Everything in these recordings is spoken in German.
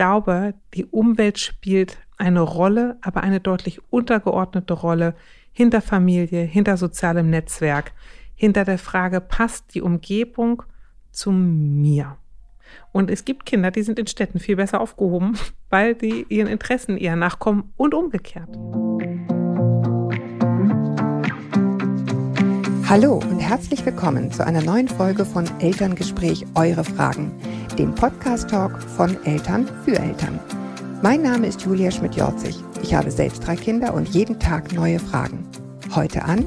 glaube, die Umwelt spielt eine Rolle, aber eine deutlich untergeordnete Rolle hinter Familie, hinter sozialem Netzwerk, hinter der Frage, passt die Umgebung zu mir? Und es gibt Kinder, die sind in Städten viel besser aufgehoben, weil die ihren Interessen eher nachkommen und umgekehrt. Hallo und herzlich willkommen zu einer neuen Folge von Elterngespräch Eure Fragen, dem Podcast-Talk von Eltern für Eltern. Mein Name ist Julia Schmidt-Jorzig. Ich habe selbst drei Kinder und jeden Tag neue Fragen. Heute an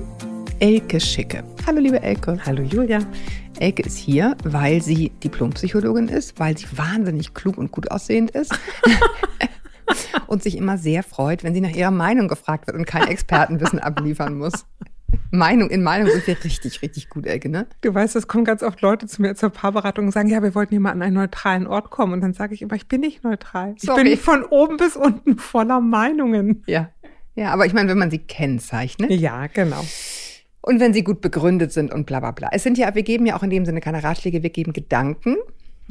Elke Schicke. Hallo liebe Elke. Hallo Julia. Elke ist hier, weil sie Diplompsychologin ist, weil sie wahnsinnig klug und gut aussehend ist. und sich immer sehr freut, wenn sie nach ihrer Meinung gefragt wird und kein Expertenwissen abliefern muss. Meinung in Meinung sind wir richtig, richtig gut, Elke, ne? Du weißt, es kommen ganz oft Leute zu mir zur Paarberatung und sagen, ja, wir wollten hier mal an einen neutralen Ort kommen. Und dann sage ich immer, ich bin nicht neutral. Sorry. Ich bin von oben bis unten voller Meinungen. Ja. Ja, aber ich meine, wenn man sie kennzeichnet. Ja, genau. Und wenn sie gut begründet sind und bla bla bla. Es sind ja, wir geben ja auch in dem Sinne keine Ratschläge, wir geben Gedanken.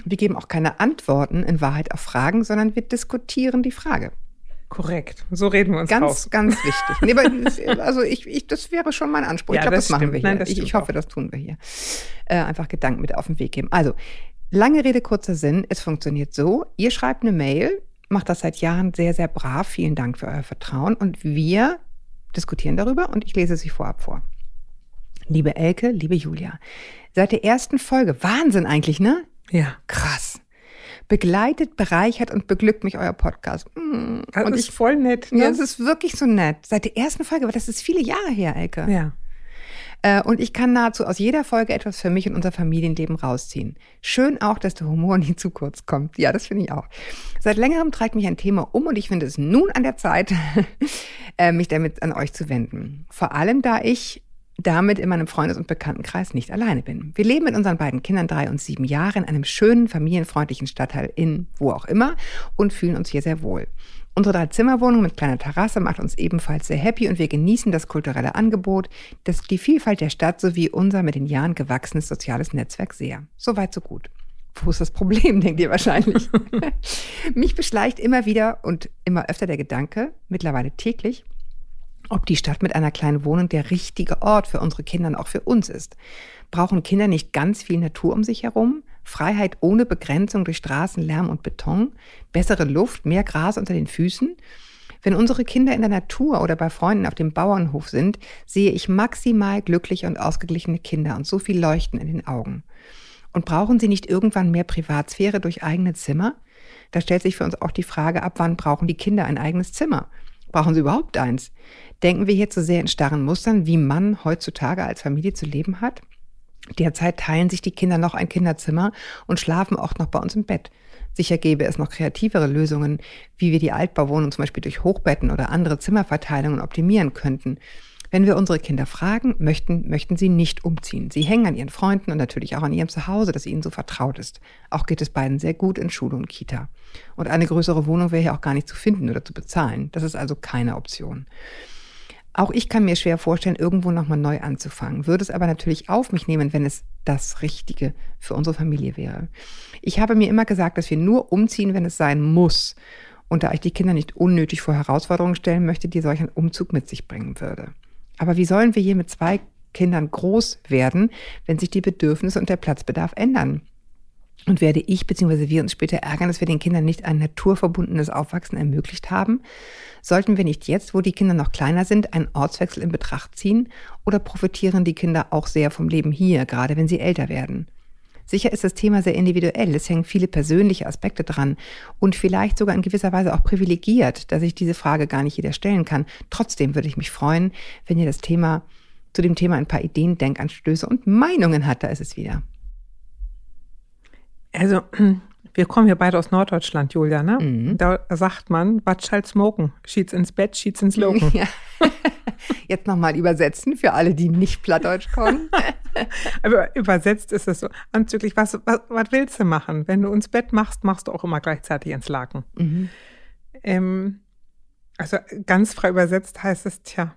Wir geben auch keine Antworten in Wahrheit auf Fragen, sondern wir diskutieren die Frage. Korrekt. So reden wir uns Ganz, raus. ganz wichtig. Nee, aber, also ich, ich, das wäre schon mein Anspruch. Ja, ich glaube, das das, machen wir hier. Nein, ich, ich hoffe, auch. das tun wir hier. Äh, einfach Gedanken mit auf den Weg geben. Also, lange Rede, kurzer Sinn. Es funktioniert so. Ihr schreibt eine Mail, macht das seit Jahren sehr, sehr brav. Vielen Dank für euer Vertrauen. Und wir diskutieren darüber und ich lese sie vorab vor. Liebe Elke, liebe Julia, seit der ersten Folge, Wahnsinn eigentlich, ne? Ja. Krass. Begleitet, bereichert und beglückt mich euer Podcast. Mm. Das und ist voll nett, ne? ja, es ist wirklich so nett. Seit der ersten Folge, aber das ist viele Jahre her, Elke. ja. Äh, und ich kann nahezu aus jeder Folge etwas für mich und unser Familienleben rausziehen. Schön auch, dass der Humor nie zu kurz kommt. Ja, das finde ich auch. Seit längerem treibt mich ein Thema um und ich finde es nun an der Zeit, äh, mich damit an euch zu wenden. Vor allem, da ich damit in meinem Freundes- und Bekanntenkreis nicht alleine bin. Wir leben mit unseren beiden Kindern drei und sieben Jahre in einem schönen, familienfreundlichen Stadtteil in wo auch immer und fühlen uns hier sehr wohl. Unsere Drei-Zimmer-Wohnung mit kleiner Terrasse macht uns ebenfalls sehr happy und wir genießen das kulturelle Angebot, das, die Vielfalt der Stadt sowie unser mit den Jahren gewachsenes soziales Netzwerk sehr. Soweit, so gut. Wo ist das Problem, denkt ihr wahrscheinlich? Mich beschleicht immer wieder und immer öfter der Gedanke, mittlerweile täglich, ob die Stadt mit einer kleinen Wohnung der richtige Ort für unsere Kinder und auch für uns ist. Brauchen Kinder nicht ganz viel Natur um sich herum? Freiheit ohne Begrenzung durch Straßen, Lärm und Beton? Bessere Luft, mehr Gras unter den Füßen? Wenn unsere Kinder in der Natur oder bei Freunden auf dem Bauernhof sind, sehe ich maximal glückliche und ausgeglichene Kinder und so viel Leuchten in den Augen. Und brauchen sie nicht irgendwann mehr Privatsphäre durch eigene Zimmer? Da stellt sich für uns auch die Frage, ab wann brauchen die Kinder ein eigenes Zimmer? Brauchen sie überhaupt eins? Denken wir hier zu sehr in starren Mustern, wie man heutzutage als Familie zu leben hat? Derzeit teilen sich die Kinder noch ein Kinderzimmer und schlafen auch noch bei uns im Bett. Sicher gäbe es noch kreativere Lösungen, wie wir die Altbauwohnung zum Beispiel durch Hochbetten oder andere Zimmerverteilungen optimieren könnten. Wenn wir unsere Kinder fragen, möchten, möchten sie nicht umziehen. Sie hängen an ihren Freunden und natürlich auch an ihrem Zuhause, das ihnen so vertraut ist. Auch geht es beiden sehr gut in Schule und Kita. Und eine größere Wohnung wäre hier auch gar nicht zu finden oder zu bezahlen. Das ist also keine Option. Auch ich kann mir schwer vorstellen, irgendwo nochmal neu anzufangen, würde es aber natürlich auf mich nehmen, wenn es das Richtige für unsere Familie wäre. Ich habe mir immer gesagt, dass wir nur umziehen, wenn es sein muss. Und da ich die Kinder nicht unnötig vor Herausforderungen stellen möchte, die solch ein Umzug mit sich bringen würde. Aber wie sollen wir hier mit zwei Kindern groß werden, wenn sich die Bedürfnisse und der Platzbedarf ändern? Und werde ich bzw. wir uns später ärgern, dass wir den Kindern nicht ein naturverbundenes Aufwachsen ermöglicht haben? Sollten wir nicht jetzt, wo die Kinder noch kleiner sind, einen Ortswechsel in Betracht ziehen? Oder profitieren die Kinder auch sehr vom Leben hier, gerade wenn sie älter werden? Sicher ist das Thema sehr individuell. Es hängen viele persönliche Aspekte dran und vielleicht sogar in gewisser Weise auch privilegiert, dass ich diese Frage gar nicht jeder stellen kann. Trotzdem würde ich mich freuen, wenn ihr das Thema, zu dem Thema ein paar Ideen, Denkanstöße und Meinungen hat. Da ist es wieder. Also, wir kommen hier beide aus Norddeutschland, Julia, ne? Mhm. Da sagt man, was schall smoken? Schieds ins Bett, schieds ins Loken. Ja. Jetzt nochmal übersetzen für alle, die nicht Plattdeutsch können. Aber übersetzt ist es so. Anzüglich, was, was, was willst du machen? Wenn du ins Bett machst, machst du auch immer gleichzeitig ins Laken. Mhm. Ähm, also ganz frei übersetzt heißt es, tja.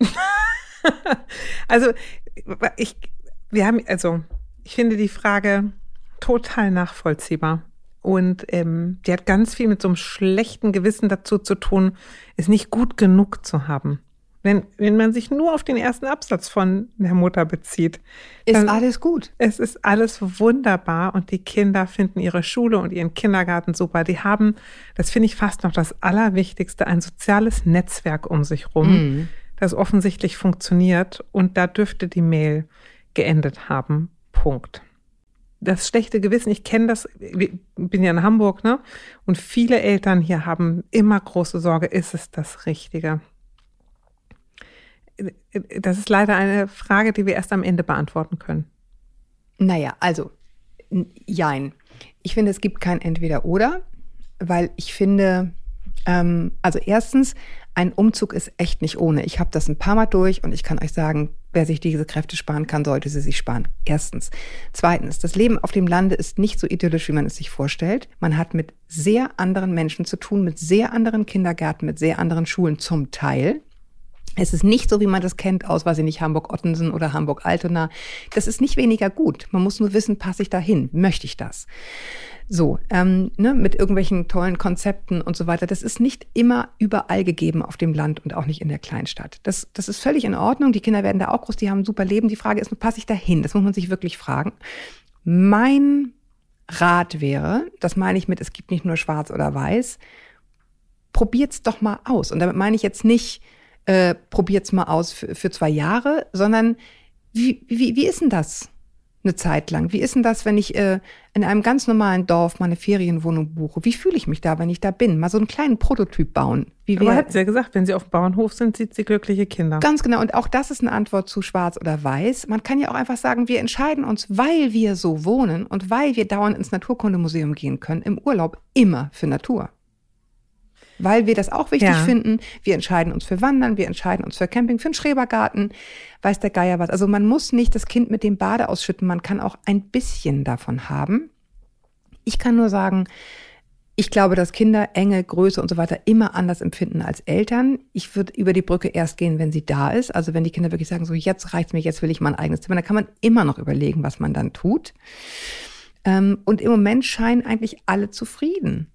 also, ich, wir haben, also, ich finde die Frage total nachvollziehbar. Und ähm, die hat ganz viel mit so einem schlechten Gewissen dazu zu tun, es nicht gut genug zu haben. Wenn, wenn man sich nur auf den ersten Absatz von der Mutter bezieht. Ist alles gut. Es ist alles wunderbar und die Kinder finden ihre Schule und ihren Kindergarten super. Die haben, das finde ich fast noch das Allerwichtigste, ein soziales Netzwerk um sich rum, mhm. das offensichtlich funktioniert und da dürfte die Mail geendet haben. Punkt das schlechte Gewissen, ich kenne das, ich bin ja in Hamburg, ne? Und viele Eltern hier haben immer große Sorge, ist es das Richtige? Das ist leider eine Frage, die wir erst am Ende beantworten können. Naja, also, jein. Ich finde, es gibt kein Entweder-Oder, weil ich finde, ähm, also erstens, ein Umzug ist echt nicht ohne. Ich habe das ein paar Mal durch und ich kann euch sagen, wer sich diese Kräfte sparen kann, sollte sie sich sparen. Erstens. Zweitens, das Leben auf dem Lande ist nicht so idyllisch, wie man es sich vorstellt. Man hat mit sehr anderen Menschen zu tun, mit sehr anderen Kindergärten, mit sehr anderen Schulen zum Teil. Es ist nicht so, wie man das kennt aus, weiß ich nicht, Hamburg-Ottensen oder Hamburg-Altona. Das ist nicht weniger gut. Man muss nur wissen, passe ich da hin? Möchte ich das? So, ähm, ne, mit irgendwelchen tollen Konzepten und so weiter. Das ist nicht immer überall gegeben auf dem Land und auch nicht in der Kleinstadt. Das, das ist völlig in Ordnung. Die Kinder werden da auch groß, die haben ein super Leben. Die Frage ist nur, passe ich da hin? Das muss man sich wirklich fragen. Mein Rat wäre, das meine ich mit, es gibt nicht nur schwarz oder weiß, probiert's doch mal aus. Und damit meine ich jetzt nicht, äh, probiert's mal aus für, für zwei Jahre, sondern wie, wie, wie ist denn das? eine Zeit lang. Wie ist denn das, wenn ich äh, in einem ganz normalen Dorf meine Ferienwohnung buche? Wie fühle ich mich da, wenn ich da bin? Mal so einen kleinen Prototyp bauen. Wie Aber hat sie ja gesagt, wenn sie auf dem Bauernhof sind, sieht sie glückliche Kinder. Ganz genau. Und auch das ist eine Antwort zu schwarz oder weiß. Man kann ja auch einfach sagen, wir entscheiden uns, weil wir so wohnen und weil wir dauernd ins Naturkundemuseum gehen können, im Urlaub immer für Natur weil wir das auch wichtig ja. finden. Wir entscheiden uns für Wandern, wir entscheiden uns für Camping, für einen Schrebergarten, weiß der Geier was. Also man muss nicht das Kind mit dem Bade ausschütten, man kann auch ein bisschen davon haben. Ich kann nur sagen, ich glaube, dass Kinder Enge, Größe und so weiter immer anders empfinden als Eltern. Ich würde über die Brücke erst gehen, wenn sie da ist. Also wenn die Kinder wirklich sagen, so jetzt reicht's mir, jetzt will ich mein eigenes Zimmer, dann kann man immer noch überlegen, was man dann tut. Ähm, und im Moment scheinen eigentlich alle zufrieden.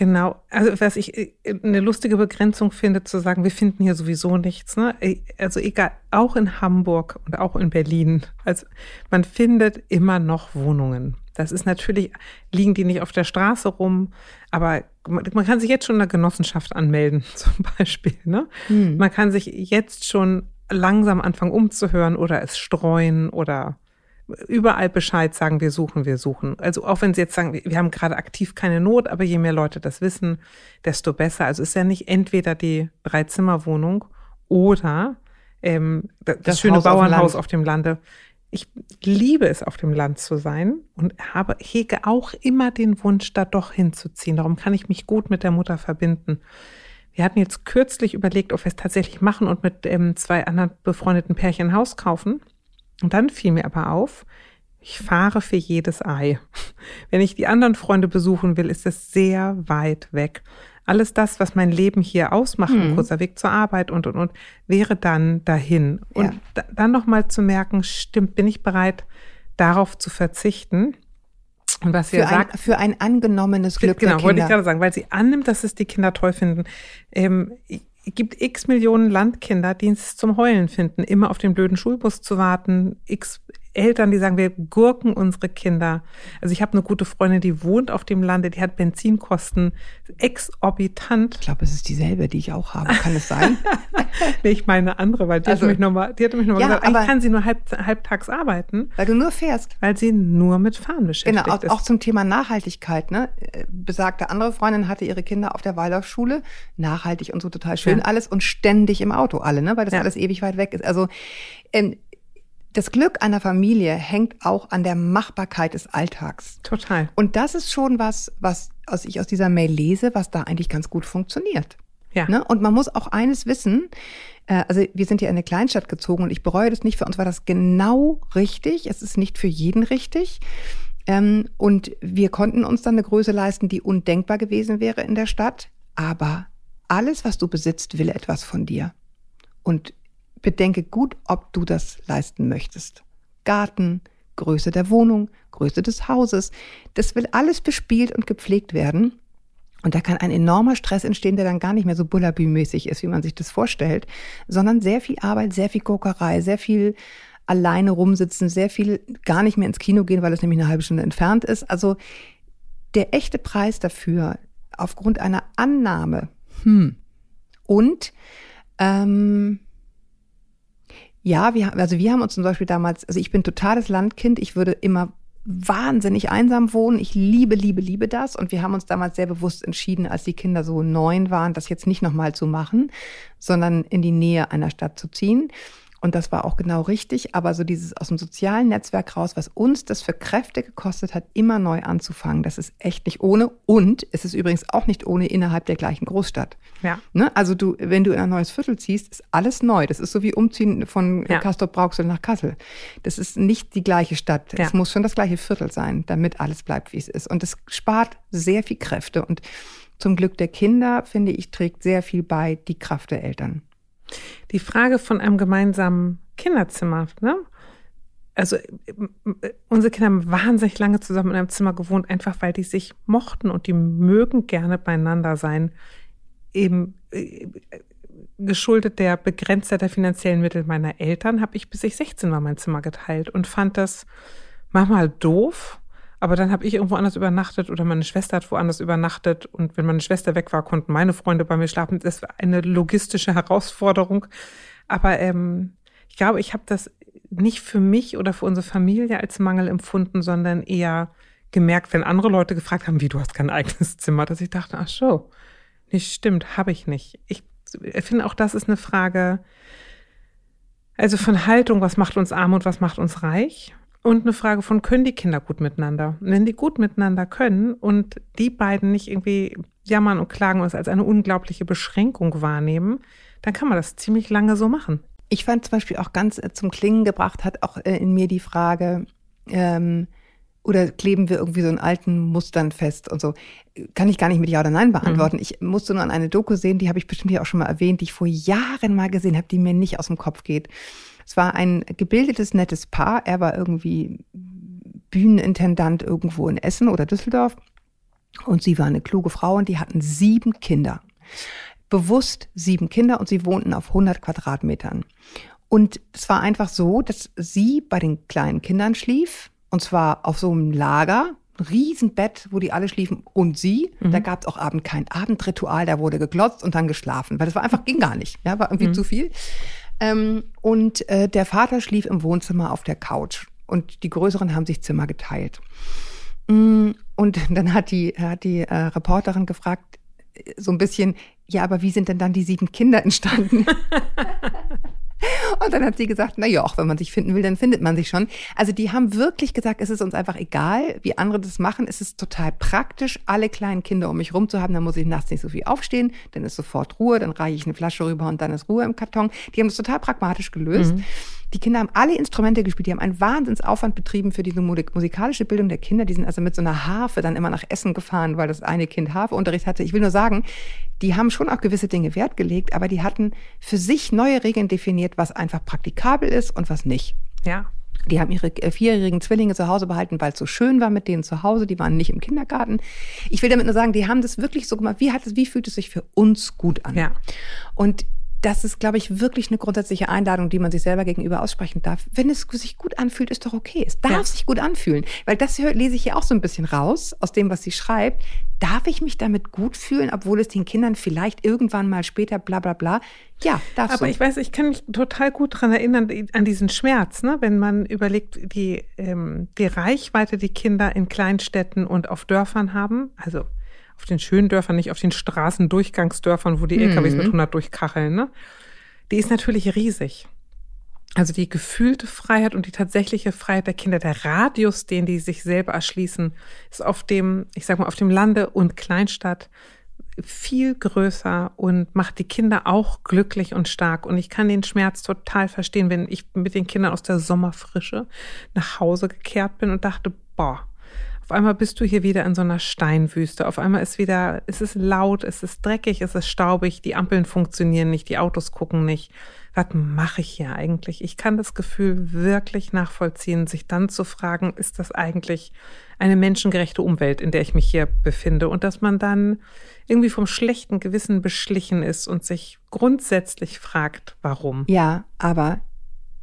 Genau, also was ich äh, eine lustige Begrenzung finde, zu sagen, wir finden hier sowieso nichts. Ne? Äh, also egal, auch in Hamburg und auch in Berlin. Also man findet immer noch Wohnungen. Das ist natürlich, liegen die nicht auf der Straße rum, aber man kann sich jetzt schon in der Genossenschaft anmelden, zum Beispiel. Ne? Hm. Man kann sich jetzt schon langsam anfangen umzuhören oder es streuen oder überall Bescheid sagen, wir suchen, wir suchen. Also auch wenn Sie jetzt sagen, wir haben gerade aktiv keine Not, aber je mehr Leute das wissen, desto besser. Also ist ja nicht entweder die Dreizimmerwohnung oder ähm, das, das schöne Haus Bauernhaus auf dem, auf dem Lande. Ich liebe es, auf dem Land zu sein und habe, hege auch immer den Wunsch, da doch hinzuziehen. Darum kann ich mich gut mit der Mutter verbinden. Wir hatten jetzt kürzlich überlegt, ob wir es tatsächlich machen und mit ähm, zwei anderen befreundeten Pärchen ein Haus kaufen. Und dann fiel mir aber auf, ich fahre für jedes Ei. Wenn ich die anderen Freunde besuchen will, ist es sehr weit weg. Alles das, was mein Leben hier ausmacht, hm. ein kurzer Weg zur Arbeit und, und, und, wäre dann dahin. Und ja. dann nochmal zu merken, stimmt, bin ich bereit, darauf zu verzichten? Und was sie für, sagt, ein, für ein angenommenes Glück genau, der Kinder. wollte ich gerade sagen, weil sie annimmt, dass es die Kinder toll finden. Ähm, gibt x Millionen Landkinder, die es zum Heulen finden, immer auf den blöden Schulbus zu warten, x Eltern, die sagen, wir gurken unsere Kinder. Also ich habe eine gute Freundin, die wohnt auf dem Lande, die hat Benzinkosten exorbitant. Ich glaube, es ist dieselbe, die ich auch habe. Kann es sein? nee, ich meine eine andere, weil die also, hat mich nochmal, die hatte mich nochmal ja, gesagt, eigentlich kann sie nur halb, halbtags arbeiten. Weil du nur fährst. Weil sie nur mit Fahren beschäftigt genau, auch, ist. auch zum Thema Nachhaltigkeit. Ne? Besagte andere Freundin hatte ihre Kinder auf der Waldorfschule, nachhaltig und so total schön ja. alles und ständig im Auto alle, ne? weil das ja. alles ewig weit weg ist. Also ähm, das Glück einer Familie hängt auch an der Machbarkeit des Alltags. Total. Und das ist schon was, was aus, ich aus dieser Mail lese, was da eigentlich ganz gut funktioniert. Ja. Ne? Und man muss auch eines wissen, äh, also wir sind ja in eine Kleinstadt gezogen und ich bereue das nicht. Für uns war das genau richtig. Es ist nicht für jeden richtig. Ähm, und wir konnten uns dann eine Größe leisten, die undenkbar gewesen wäre in der Stadt. Aber alles, was du besitzt, will etwas von dir. Und bedenke gut, ob du das leisten möchtest. Garten, Größe der Wohnung, Größe des Hauses. Das will alles bespielt und gepflegt werden. Und da kann ein enormer Stress entstehen, der dann gar nicht mehr so bullabü-mäßig ist, wie man sich das vorstellt, sondern sehr viel Arbeit, sehr viel Kokerei, sehr viel alleine rumsitzen, sehr viel gar nicht mehr ins Kino gehen, weil es nämlich eine halbe Stunde entfernt ist. Also der echte Preis dafür aufgrund einer Annahme hm, und ähm, ja, wir, also wir haben uns zum Beispiel damals, also ich bin totales Landkind, ich würde immer wahnsinnig einsam wohnen. Ich liebe, liebe, liebe das. Und wir haben uns damals sehr bewusst entschieden, als die Kinder so neun waren, das jetzt nicht nochmal zu machen, sondern in die Nähe einer Stadt zu ziehen. Und das war auch genau richtig. Aber so dieses aus dem sozialen Netzwerk raus, was uns das für Kräfte gekostet hat, immer neu anzufangen, das ist echt nicht ohne. Und es ist übrigens auch nicht ohne innerhalb der gleichen Großstadt. Ja. Ne? Also du, wenn du in ein neues Viertel ziehst, ist alles neu. Das ist so wie umziehen von ja. Castor-Brauxel nach Kassel. Das ist nicht die gleiche Stadt. Ja. Es muss schon das gleiche Viertel sein, damit alles bleibt, wie es ist. Und es spart sehr viel Kräfte. Und zum Glück der Kinder, finde ich, trägt sehr viel bei die Kraft der Eltern. Die Frage von einem gemeinsamen Kinderzimmer, ne? Also unsere Kinder haben wahnsinnig lange zusammen in einem Zimmer gewohnt, einfach weil die sich mochten und die mögen gerne beieinander sein. Eben äh, geschuldet der Begrenztheit der finanziellen Mittel meiner Eltern habe ich bis ich 16 war mein Zimmer geteilt und fand das manchmal doof, aber dann habe ich irgendwo anders übernachtet oder meine Schwester hat woanders übernachtet. Und wenn meine Schwester weg war, konnten meine Freunde bei mir schlafen. Das war eine logistische Herausforderung. Aber ähm, ich glaube, ich habe das nicht für mich oder für unsere Familie als Mangel empfunden, sondern eher gemerkt, wenn andere Leute gefragt haben, wie du hast kein eigenes Zimmer, dass ich dachte, ach so, nicht stimmt, habe ich nicht. Ich finde auch, das ist eine Frage, also von Haltung, was macht uns arm und was macht uns reich? Und eine Frage von, können die Kinder gut miteinander? wenn die gut miteinander können und die beiden nicht irgendwie jammern und klagen und es als eine unglaubliche Beschränkung wahrnehmen, dann kann man das ziemlich lange so machen. Ich fand zum Beispiel auch ganz äh, zum Klingen gebracht hat auch äh, in mir die Frage, ähm, oder kleben wir irgendwie so in alten Mustern fest und so. Kann ich gar nicht mit Ja oder Nein beantworten. Mhm. Ich musste nur an eine Doku sehen, die habe ich bestimmt hier auch schon mal erwähnt, die ich vor Jahren mal gesehen habe, die mir nicht aus dem Kopf geht. Es war ein gebildetes, nettes Paar. Er war irgendwie Bühnenintendant irgendwo in Essen oder Düsseldorf. Und sie war eine kluge Frau und die hatten sieben Kinder. Bewusst sieben Kinder und sie wohnten auf 100 Quadratmetern. Und es war einfach so, dass sie bei den kleinen Kindern schlief. Und zwar auf so einem Lager, ein Riesenbett, wo die alle schliefen und sie. Mhm. Da gab es auch abend kein Abendritual, da wurde geglotzt und dann geschlafen, weil das war einfach, ging gar nicht. Ja, war irgendwie mhm. zu viel. Ähm, und äh, der Vater schlief im Wohnzimmer auf der Couch und die Größeren haben sich Zimmer geteilt. Mm, und dann hat die, hat die äh, Reporterin gefragt, äh, so ein bisschen, ja, aber wie sind denn dann die sieben Kinder entstanden? Und dann hat sie gesagt, na ja, auch wenn man sich finden will, dann findet man sich schon. Also die haben wirklich gesagt, es ist uns einfach egal, wie andere das machen. Es ist total praktisch, alle kleinen Kinder um mich rum zu haben. Dann muss ich nachts nicht so viel aufstehen, dann ist sofort Ruhe, dann reiche ich eine Flasche rüber und dann ist Ruhe im Karton. Die haben das total pragmatisch gelöst. Mhm. Die Kinder haben alle Instrumente gespielt, die haben einen Wahnsinnsaufwand betrieben für diese musikalische Bildung der Kinder. Die sind also mit so einer Harfe dann immer nach Essen gefahren, weil das eine Kind Harfeunterricht hatte. Ich will nur sagen, die haben schon auch gewisse Dinge Wert gelegt, aber die hatten für sich neue Regeln definiert, was einfach praktikabel ist und was nicht. Ja. Die haben ihre äh, vierjährigen Zwillinge zu Hause behalten, weil es so schön war mit denen zu Hause. Die waren nicht im Kindergarten. Ich will damit nur sagen, die haben das wirklich so gemacht. Wie hat es, wie fühlt es sich für uns gut an? Ja. Und das ist, glaube ich, wirklich eine grundsätzliche Einladung, die man sich selber gegenüber aussprechen darf. Wenn es sich gut anfühlt, ist doch okay. Es darf ja. sich gut anfühlen. Weil das lese ich hier auch so ein bisschen raus aus dem, was sie schreibt. Darf ich mich damit gut fühlen, obwohl es den Kindern vielleicht irgendwann mal später bla bla bla? Ja, darf Aber so. ich weiß, ich kann mich total gut daran erinnern, an diesen Schmerz, ne? wenn man überlegt, die, ähm, die Reichweite, die Kinder in Kleinstädten und auf Dörfern haben. Also auf den schönen Dörfern, nicht auf den Straßendurchgangsdörfern, wo die mhm. LKWs mit 100 durchkacheln, ne? Die ist natürlich riesig. Also die gefühlte Freiheit und die tatsächliche Freiheit der Kinder, der Radius, den die sich selber erschließen, ist auf dem, ich sag mal, auf dem Lande und Kleinstadt viel größer und macht die Kinder auch glücklich und stark. Und ich kann den Schmerz total verstehen, wenn ich mit den Kindern aus der Sommerfrische nach Hause gekehrt bin und dachte, boah, auf einmal bist du hier wieder in so einer Steinwüste. Auf einmal ist wieder, es ist laut, es ist dreckig, es ist staubig, die Ampeln funktionieren nicht, die Autos gucken nicht. was mache ich hier eigentlich? Ich kann das Gefühl wirklich nachvollziehen, sich dann zu fragen, ist das eigentlich eine menschengerechte Umwelt, in der ich mich hier befinde? Und dass man dann irgendwie vom schlechten Gewissen beschlichen ist und sich grundsätzlich fragt, warum. Ja, aber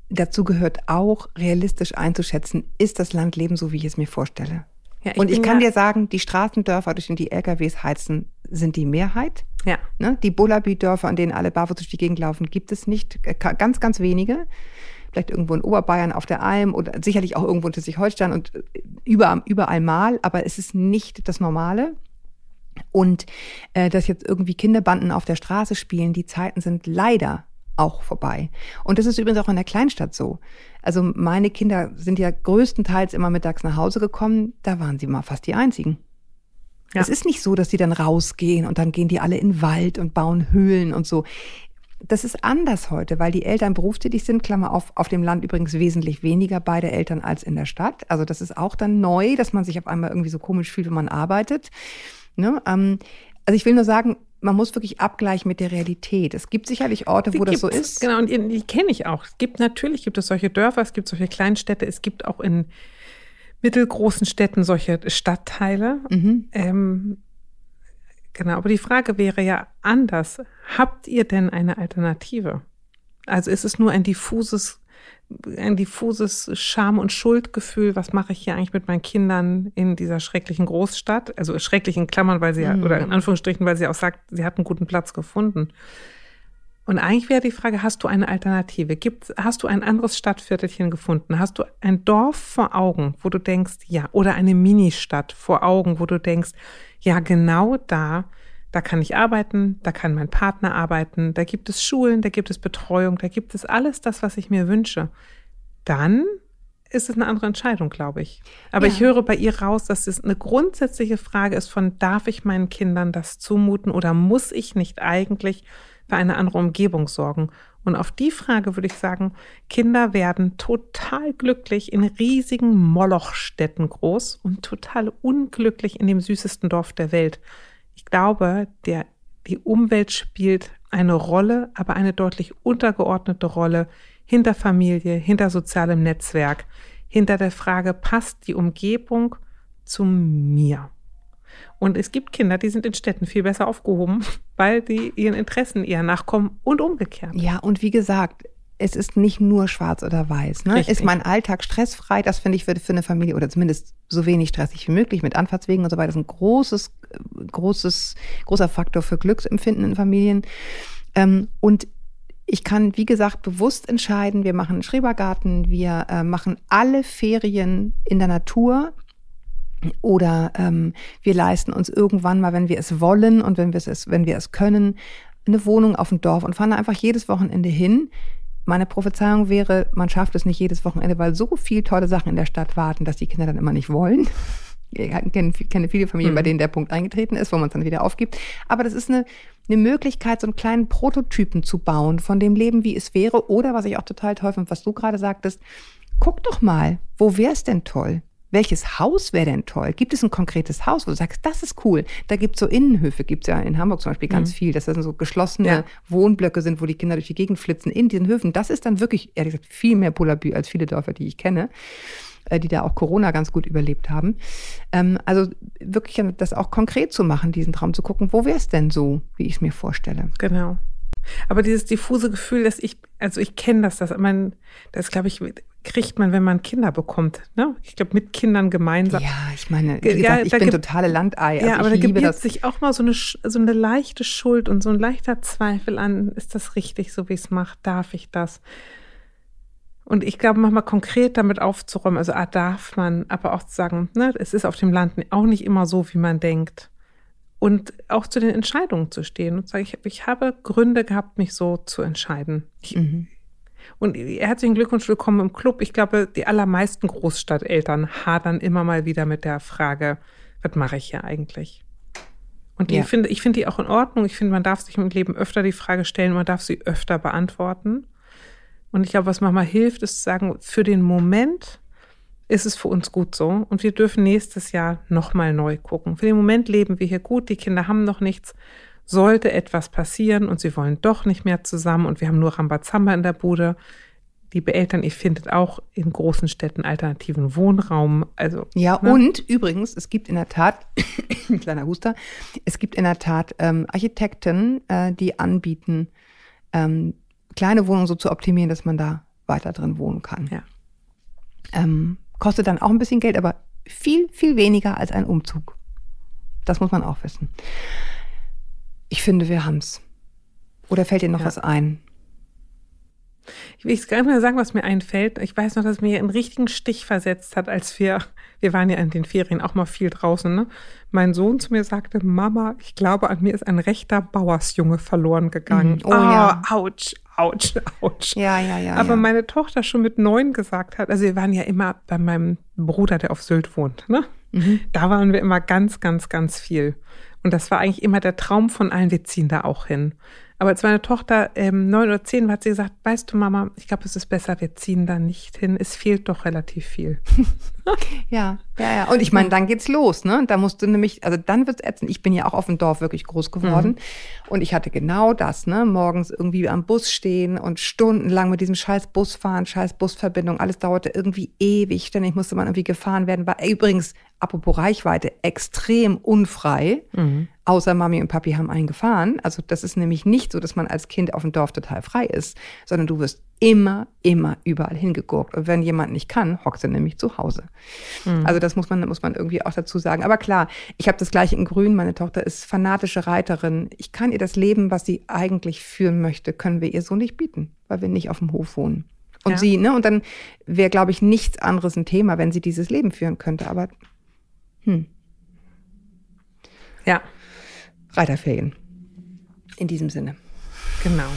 dazu gehört auch realistisch einzuschätzen, ist das Landleben so, wie ich es mir vorstelle? Ja, ich und ich kann ja dir sagen, die Straßendörfer, durch die die LKWs heizen, sind die Mehrheit. Ja. Ne? Die Bullaby-Dörfer, an denen alle barfuß durch die Gegend laufen, gibt es nicht. Äh, ganz, ganz wenige. Vielleicht irgendwo in Oberbayern auf der Alm oder sicherlich auch irgendwo in Schleswig-Holstein und äh, überall, überall mal, aber es ist nicht das Normale. Und äh, dass jetzt irgendwie Kinderbanden auf der Straße spielen, die Zeiten sind leider auch vorbei. Und das ist übrigens auch in der Kleinstadt so. Also meine Kinder sind ja größtenteils immer mittags nach Hause gekommen, da waren sie mal fast die einzigen. Ja. Es ist nicht so, dass die dann rausgehen und dann gehen die alle in den Wald und bauen Höhlen und so. Das ist anders heute, weil die Eltern berufstätig sind, Klammer auf, auf dem Land übrigens wesentlich weniger beide Eltern als in der Stadt. Also das ist auch dann neu, dass man sich auf einmal irgendwie so komisch fühlt, wenn man arbeitet. Ne? Ähm, also ich will nur sagen, man muss wirklich abgleichen mit der Realität. Es gibt sicherlich Orte, die wo das so ist. Genau, und die kenne ich auch. Es gibt natürlich, gibt es solche Dörfer, es gibt solche Kleinstädte, es gibt auch in mittelgroßen Städten solche Stadtteile. Mhm. Ähm, genau, aber die Frage wäre ja anders. Habt ihr denn eine Alternative? Also ist es nur ein diffuses ein diffuses Scham- und Schuldgefühl, was mache ich hier eigentlich mit meinen Kindern in dieser schrecklichen Großstadt? Also schrecklichen Klammern, weil sie ja, oder in mhm. Anführungsstrichen, weil sie auch sagt, sie hat einen guten Platz gefunden. Und eigentlich wäre die Frage, hast du eine Alternative? Gibt, hast du ein anderes Stadtviertelchen gefunden? Hast du ein Dorf vor Augen, wo du denkst, ja, oder eine Ministadt vor Augen, wo du denkst, ja, genau da da kann ich arbeiten, da kann mein Partner arbeiten, da gibt es Schulen, da gibt es Betreuung, da gibt es alles das, was ich mir wünsche. Dann ist es eine andere Entscheidung, glaube ich. Aber ja. ich höre bei ihr raus, dass es eine grundsätzliche Frage ist von, darf ich meinen Kindern das zumuten oder muss ich nicht eigentlich für eine andere Umgebung sorgen? Und auf die Frage würde ich sagen, Kinder werden total glücklich in riesigen Molochstädten groß und total unglücklich in dem süßesten Dorf der Welt ich glaube, der, die Umwelt spielt eine Rolle, aber eine deutlich untergeordnete Rolle hinter Familie, hinter sozialem Netzwerk, hinter der Frage, passt die Umgebung zu mir? Und es gibt Kinder, die sind in Städten viel besser aufgehoben, weil die ihren Interessen eher nachkommen und umgekehrt. Ja, und wie gesagt, es ist nicht nur schwarz oder weiß. Ne? Ist mein Alltag stressfrei? Das finde ich für, für eine Familie oder zumindest so wenig stressig wie möglich mit Anfahrtswegen und so weiter. Das ist ein großes, großes, großer Faktor für Glücksempfinden in Familien. Ähm, und ich kann, wie gesagt, bewusst entscheiden, wir machen einen Schrebergarten, wir äh, machen alle Ferien in der Natur oder ähm, wir leisten uns irgendwann mal, wenn wir es wollen und wenn wir es, wenn wir es können, eine Wohnung auf dem Dorf und fahren einfach jedes Wochenende hin. Meine Prophezeiung wäre, man schafft es nicht jedes Wochenende, weil so viele tolle Sachen in der Stadt warten, dass die Kinder dann immer nicht wollen. Ich kenne, kenne viele Familien, mhm. bei denen der Punkt eingetreten ist, wo man es dann wieder aufgibt. Aber das ist eine, eine Möglichkeit, so einen kleinen Prototypen zu bauen von dem Leben, wie es wäre. Oder was ich auch total toll finde, was du gerade sagtest, guck doch mal, wo wäre es denn toll? Welches Haus wäre denn toll? Gibt es ein konkretes Haus, wo du sagst, das ist cool? Da gibt es so Innenhöfe, gibt es ja in Hamburg zum Beispiel ganz mhm. viel, dass das so geschlossene ja. Wohnblöcke sind, wo die Kinder durch die Gegend flitzen in diesen Höfen. Das ist dann wirklich, ehrlich gesagt, viel mehr Bullabü als viele Dörfer, die ich kenne äh, die da auch Corona ganz gut überlebt haben. Ähm, also wirklich das auch konkret zu machen, diesen Traum zu gucken, wo wäre es denn so, wie ich es mir vorstelle. Genau. Aber dieses diffuse Gefühl, dass ich, also ich kenne das, dass man, das glaube ich, kriegt man, wenn man Kinder bekommt. Ne? Ich glaube, mit Kindern gemeinsam. Ja, ich meine, gesagt, ich bin totale Landei. Also ja, aber da gibt es sich auch mal so eine, so eine leichte Schuld und so ein leichter Zweifel an, ist das richtig, so wie ich es mache? Darf ich das? Und ich glaube, manchmal konkret damit aufzuräumen, also ah, darf man, aber auch zu sagen, ne, es ist auf dem Land auch nicht immer so, wie man denkt und auch zu den Entscheidungen zu stehen und zu sagen, ich, ich habe Gründe gehabt, mich so zu entscheiden. Ich, mhm. Und herzlichen Glückwunsch, willkommen im Club. Ich glaube, die allermeisten Großstadteltern hadern immer mal wieder mit der Frage, was mache ich hier eigentlich? Und die ja. finde, ich finde die auch in Ordnung. Ich finde, man darf sich im Leben öfter die Frage stellen, man darf sie öfter beantworten. Und ich glaube, was manchmal hilft, ist zu sagen, für den Moment ist es für uns gut so und wir dürfen nächstes Jahr nochmal neu gucken. Für den Moment leben wir hier gut, die Kinder haben noch nichts. Sollte etwas passieren und sie wollen doch nicht mehr zusammen und wir haben nur Rambazamba in der Bude, liebe Eltern, ihr findet auch in großen Städten alternativen Wohnraum. Also, ja, ne? und übrigens, es gibt in der Tat, kleiner Huster, es gibt in der Tat ähm, Architekten, äh, die anbieten, ähm, kleine Wohnungen so zu optimieren, dass man da weiter drin wohnen kann. Ja. Ähm, kostet dann auch ein bisschen Geld, aber viel, viel weniger als ein Umzug. Das muss man auch wissen. Ich finde, wir haben's. Oder fällt dir noch ja. was ein? Ich will gar nicht mehr sagen, was mir einfällt. Ich weiß noch, dass mir einen richtigen Stich versetzt hat, als wir, wir waren ja in den Ferien auch mal viel draußen, ne? Mein Sohn zu mir sagte, Mama, ich glaube, an mir ist ein rechter Bauersjunge verloren gegangen. Oh, oh ja. ouch, ouch, ouch. Ja, ja, ja. Aber ja. meine Tochter schon mit neun gesagt hat, also wir waren ja immer bei meinem Bruder, der auf Sylt wohnt, ne? Mhm. Da waren wir immer ganz, ganz, ganz viel. Und das war eigentlich immer der Traum von allen, wir ziehen da auch hin. Aber als meine Tochter ähm, neun oder zehn war, hat sie gesagt, weißt du, Mama, ich glaube, es ist besser, wir ziehen da nicht hin. Es fehlt doch relativ viel. ja, ja, ja. Und ich meine, dann geht's los, ne? Da musst du nämlich, also dann wird's ätzend. Ich bin ja auch auf dem Dorf wirklich groß geworden. Mhm. Und ich hatte genau das, ne? Morgens irgendwie am Bus stehen und stundenlang mit diesem scheiß Bus fahren, scheiß Busverbindung. Alles dauerte irgendwie ewig. Ständig musste man irgendwie gefahren werden. War übrigens, apropos Reichweite, extrem unfrei. Mhm außer Mami und Papi haben einen gefahren. Also das ist nämlich nicht so, dass man als Kind auf dem Dorf total frei ist, sondern du wirst immer, immer überall hingegurkt. Und wenn jemand nicht kann, hockt er nämlich zu Hause. Mhm. Also das muss man, muss man irgendwie auch dazu sagen. Aber klar, ich habe das gleiche in Grün. Meine Tochter ist fanatische Reiterin. Ich kann ihr das Leben, was sie eigentlich führen möchte, können wir ihr so nicht bieten, weil wir nicht auf dem Hof wohnen. Und ja. sie, ne? Und dann wäre, glaube ich, nichts anderes ein Thema, wenn sie dieses Leben führen könnte. Aber hm. Ja. Reiterferien. In diesem Sinne. Genau.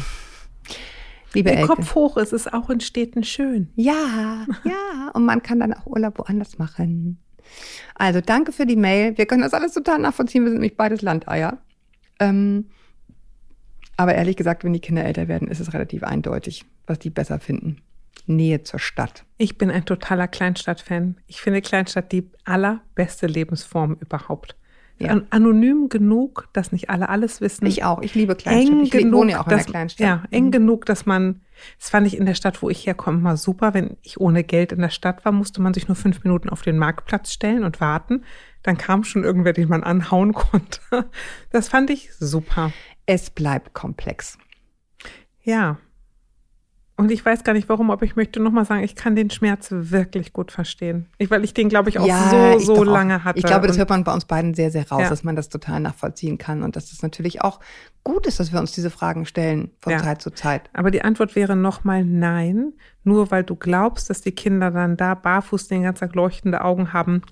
Liebe Der Kopf hoch ist es auch in Städten schön. Ja, ja. Und man kann dann auch Urlaub woanders machen. Also danke für die Mail. Wir können das alles total nachvollziehen. Wir sind nämlich beides Landeier. Ähm, aber ehrlich gesagt, wenn die Kinder älter werden, ist es relativ eindeutig, was die besser finden. Nähe zur Stadt. Ich bin ein totaler Kleinstadtfan. Ich finde Kleinstadt die allerbeste Lebensform überhaupt ja. anonym genug, dass nicht alle alles wissen. Ich auch. Ich liebe Kleinstadt. Eng ich genug, wohne ja auch in dass, der Kleinstadt. Ja, eng mhm. genug, dass man, das fand ich in der Stadt, wo ich herkomme, mal super. Wenn ich ohne Geld in der Stadt war, musste man sich nur fünf Minuten auf den Marktplatz stellen und warten. Dann kam schon irgendwer, den man anhauen konnte. Das fand ich super. Es bleibt komplex. Ja, und ich weiß gar nicht warum, aber ich möchte nochmal sagen, ich kann den Schmerz wirklich gut verstehen. Ich, weil ich den, glaube ich, auch ja, so, so lange hatte. Ich glaube, das hört man bei uns beiden sehr, sehr raus, ja. dass man das total nachvollziehen kann und dass es natürlich auch gut ist, dass wir uns diese Fragen stellen von ja. Zeit zu Zeit. Aber die Antwort wäre nochmal nein. Nur weil du glaubst, dass die Kinder dann da barfuß den ganzen Tag leuchtende Augen haben,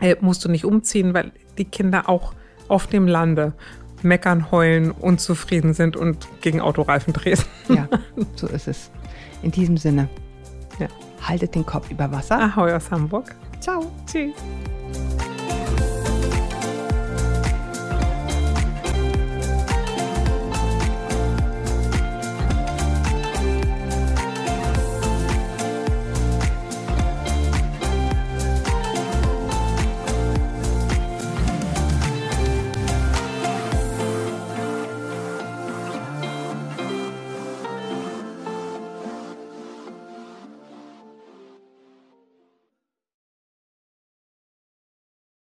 äh, musst du nicht umziehen, weil die Kinder auch auf dem Lande meckern, heulen, unzufrieden sind und gegen Autoreifen drehen. Ja, so ist es. In diesem Sinne, ja. haltet den Kopf über Wasser. Ahoi aus Hamburg. Ciao. Tschüss.